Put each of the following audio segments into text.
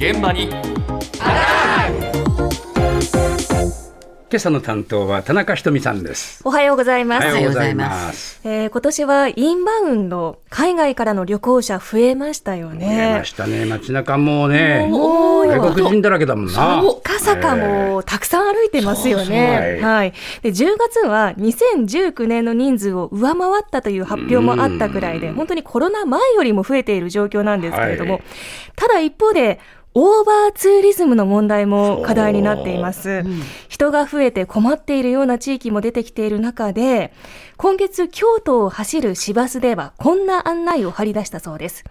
現場に今朝の担当は田中ひとみさんです。おはようございます。おはようございます。えー今年はインバウンド、海外からの旅行者増えましたよ見えねま。したね。街中もうね、もう外国人だらけだもんな。赤坂もたくさん歩いてますよね。はい。で、10月は2019年の人数を上回ったという発表もあったくらいで、本当にコロナ前よりも増えている状況なんですけれども、はいただ一方で、オーバーツーリズムの問題も課題になっています。人が増えて困っているような地域も出てきている中で、今月京都を走る市バスではこんな案内を張り出したそうです。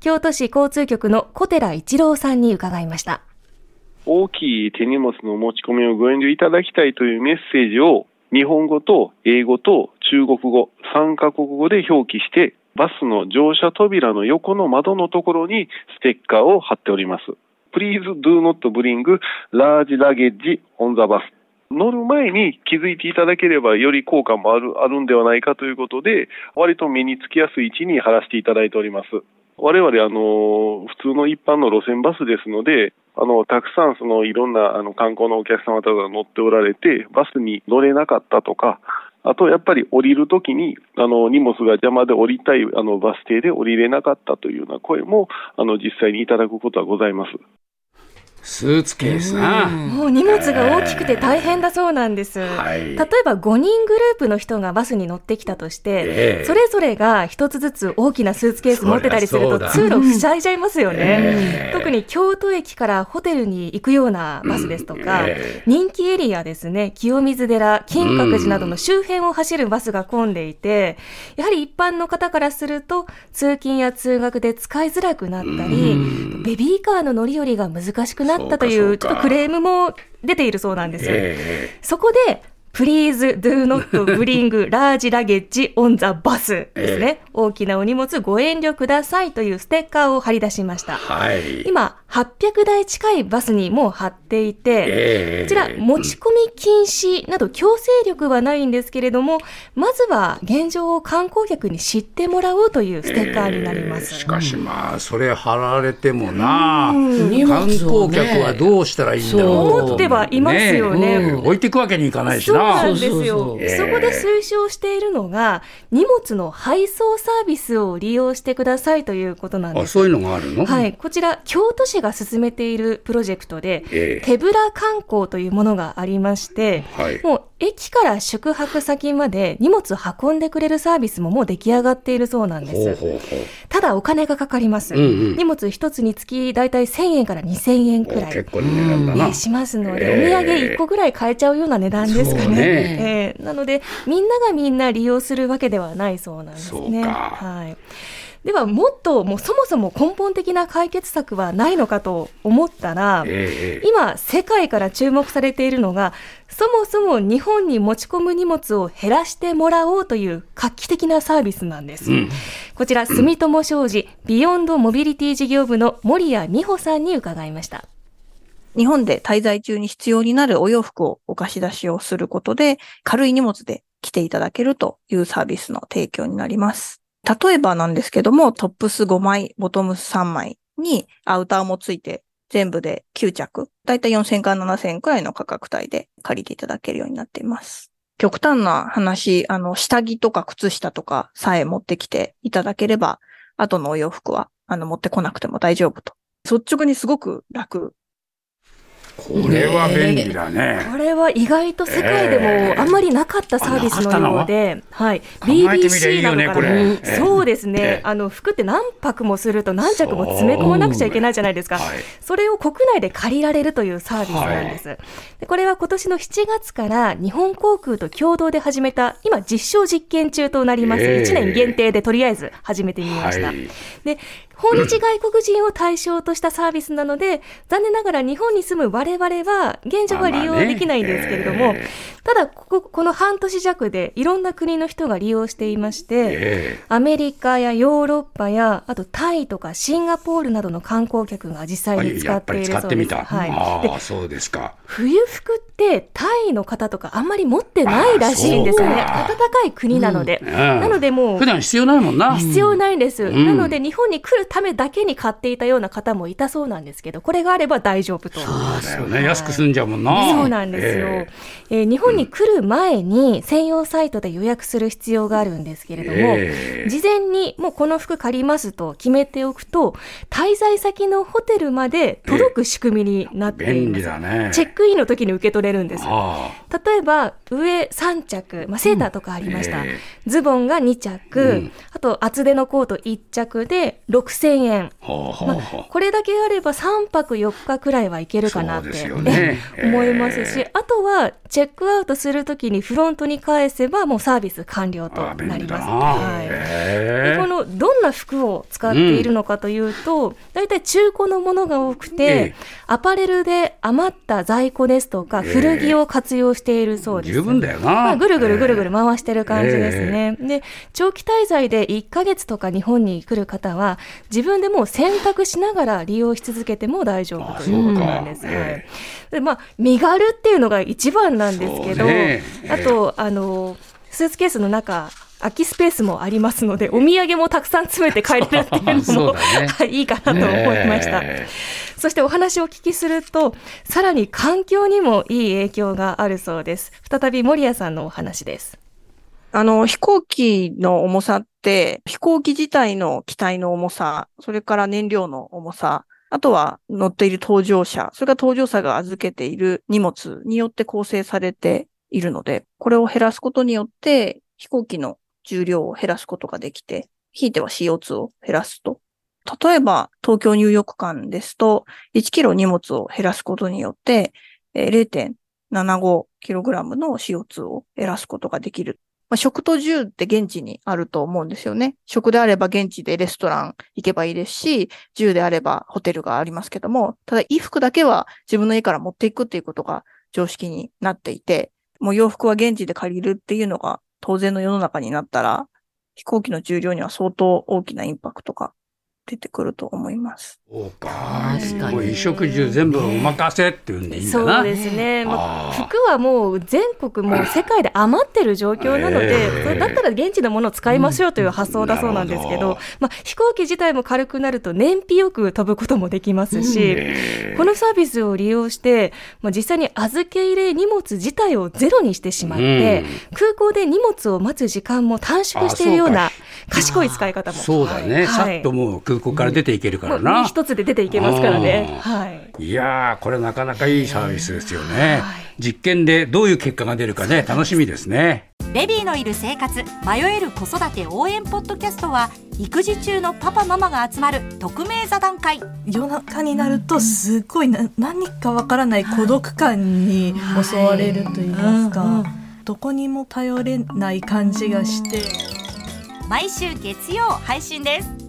京都市交通局の小寺一郎さんに伺いました。大きい手荷物の持ち込みをご遠慮いただきたいというメッセージを日本語と英語と中国語3カ国語で表記してバスの乗車扉の横の窓のところにステッカーを貼っております。Please do not bring large luggage on the bus. 乗る前に気づいていただければより効果もあるあるんではないかということで割と目につきやすい位置に貼らせていただいております。我々、あの、普通の一般の路線バスですので、あの、たくさんそのいろんなあの観光のお客様方が乗っておられて、バスに乗れなかったとか、あとやっぱり降りるときに、あの、荷物が邪魔で降りたい、あの、バス停で降りれなかったというような声も、あの、実際にいただくことはございます。スーツケースな。もう荷物が大きくて大変だそうなんです。はい。例えば5人グループの人がバスに乗ってきたとして、ええ。それぞれが一つずつ大きなスーツケース持ってたりすると通路塞いじゃいますよね。ええ。特に京都駅からホテルに行くようなバスですとか、うん。ええ人気エリアですね、清水寺、金閣寺などの周辺を走るバスが混んでいて、やはり一般の方からすると、通勤や通学で使いづらくなったり、ベビーカーの乗り降りが難しくなったという、ちょっとクレームも出ているそうなんですよ。えそこで、Please do not bring large luggage on the bus ですね。大きなお荷物ご遠慮くださいというステッカーを貼り出しましたえ。はい。今、800台近いバスにもう貼っていて、ええこちら、持ち込み禁止など強制力はないんですけれども、まずは現状を観光客に知ってもらおうというステッカーになります。しかしまあ、それ貼られてもな、荷物を観ね光客はどうしたらいいんだろうそう思ってはいますよねえ置いていくわけにいかないしな。そうなんですよ。そうそうそうそこで推奨しているのが、荷物の配送サービスを利用してくださいということなんあ、です。そういうのがあるの？はい、こちら、京都市が進めているプロジェクトで、ええ手ぶら観光というものがありまして、はいもう駅から宿泊先まで荷物運んでくれるサービスももう出来上がっているそうなんです。ほうほうほう。ただお金がかかります。うんうん荷物一つにつきだいたい1000円から2000円くらい。お結構な値段だな。ね、しますので、ええお土産1個ぐらい買えちゃうような値段ですかねね。ええなので、みんながみんな利用するわけではないそうなんですね。はい。では、もっと、もうそもそも根本的な解決策はないのかと思ったら、え今、世界から注目されているのが、そもそも日本に持ち込む荷物を減らしてもらおうという画期的なサービスなんです。うんこちら、住友商事ビヨンドモビリティ事業部の森谷美穂さんに伺いました。日本で滞在中に必要になるお洋服をお貸し出しをすることで、軽い荷物で来ていただけるというサービスの提供になります。例えばなんですけども、トップス5枚、ボトムス3枚にアウターもついて、全部で9着、だいたい4000から7000くらいの価格帯で借りていただけるようになっています。極端な話、あの、下着とか靴下とかさえ持ってきていただければ、後のお洋服は、あの、持ってこなくても大丈夫と。率直にすごく楽これは便利だね。これは意外と世界でもあんまりなかったサービスのようで、はい、BBC などからそうですね、ええあの服って何泊もすると何着も詰め込まなくちゃいけないじゃないですか。はい。それを国内で借りられるというサービスなんです。でこれは今年の7月から日本航空と共同で始めた、今実証実験中となります。ええ1年限定でとりあえず始めてみました。はい。で、訪日外国人を対象としたサービスなので、残念ながら日本に住む我々は現状は利用できないんですけれども、まあまあねただここ、この半年弱でいろんな国の人が利用していまして、えアメリカやヨーロッパや、あとタイとかシンガポールなどの観光客が実え際に使やっているそうです。り使ってみた。はい。でああ、そうですか。冬服ってタイの方とかあんまり持ってないらしいんですね。暖かい国なので。うんなのでもう普段必要ないもんな。必要ないんです。んなので日本に来るるためだけに買っていたような方もいたそうなんですけど、これがあれば大丈夫と。そうだよね。安く済んじゃうもんな。そうなんですよ。えー、えー、日本に来る前に専用サイトで予約する必要があるんですけれども、えー、事前にもうこの服借りますと決めておくと、滞在先のホテルまで届く仕組みになっています。ね、チェックインの時に受け取れるんです。例えば、上3着、まあ、セーターとかありました。うんえー、ズボンが2着、うん、あと厚手のコート1着で6000円。まあ、これだけあれば3泊4日くらいはいけるかなって、ね、思いますし、あとはチェックアウトするときにフロントに返せばもうサービス完了とな。ります。はい、でこのどんな服を使っているのかというと、大、う、体、ん、中古のものが多くて、アパレルで余った在庫ですとか、古着を活用しているそうです。十分だよな。まあ、ぐるぐるぐるぐる回してる感じですね。で、長期滞在で1ヶ月とか日本に来る方は、自分でもう選択しながら利用し続けても大丈夫ということなんです。でまあ、身軽っていうのが一番なんですけど、ね、あと、あの、スーツケースの中、空きスペースもありますので、お土産もたくさん詰めて帰れるっていうのも、ね、いいかなと思いました。そしてお話をお聞きすると、さらに環境にもいい影響があるそうです。再び森谷さんのお話です。あの、飛行機の重さって、飛行機自体の機体の重さ、それから燃料の重さ、あとは乗っている搭乗者、それから搭乗者が預けている荷物によって構成されているので、これを減らすことによって飛行機の重量を減らすことができて、ひいては CO2 を減らすと。例えば、東京ニューヨーク間ですと、1キロ荷物を減らすことによって、0.75キログラムの CO2 を減らすことができる。まあ、食と銃って現地にあると思うんですよね。食であれば現地でレストラン行けばいいですし、銃であればホテルがありますけども、ただ衣服だけは自分の家から持っていくっていうことが常識になっていて、もう洋服は現地で借りるっていうのが当然の世の中になったら、飛行機の重量には相当大きなインパクトが出てくると思います。そうか。確かに。もう衣食住全部お任せっていうんでいいんだな。そうですね。まあ、服はもう全国もう世界で余ってる状況なので、えー、だったら現地のものを使いましょうという発想だそうなんですけど、うん、まあ飛行機自体も軽くなると燃費よく飛ぶこともできますし、えー、このサービスを利用して、まあ実際に預け入れ荷物自体をゼロにしてしまって、うん、空港で荷物を待つ時間も短縮しているような賢い使い方も。そうだね。はい、さっともう空港から出ていけるからな。うん、一つで出ていけますからね。はい。いやこれなかなかいいサービスですよね。はい、実験でどういう結果が出るかね、楽しみですね。ベビーのいる生活迷える子育て応援ポッドキャストは育児中のパパママが集まる匿名座談会夜中になるとすごいな何かわからない孤独感に襲われると言いますか、どこにも頼れない感じがして。毎週月曜配信です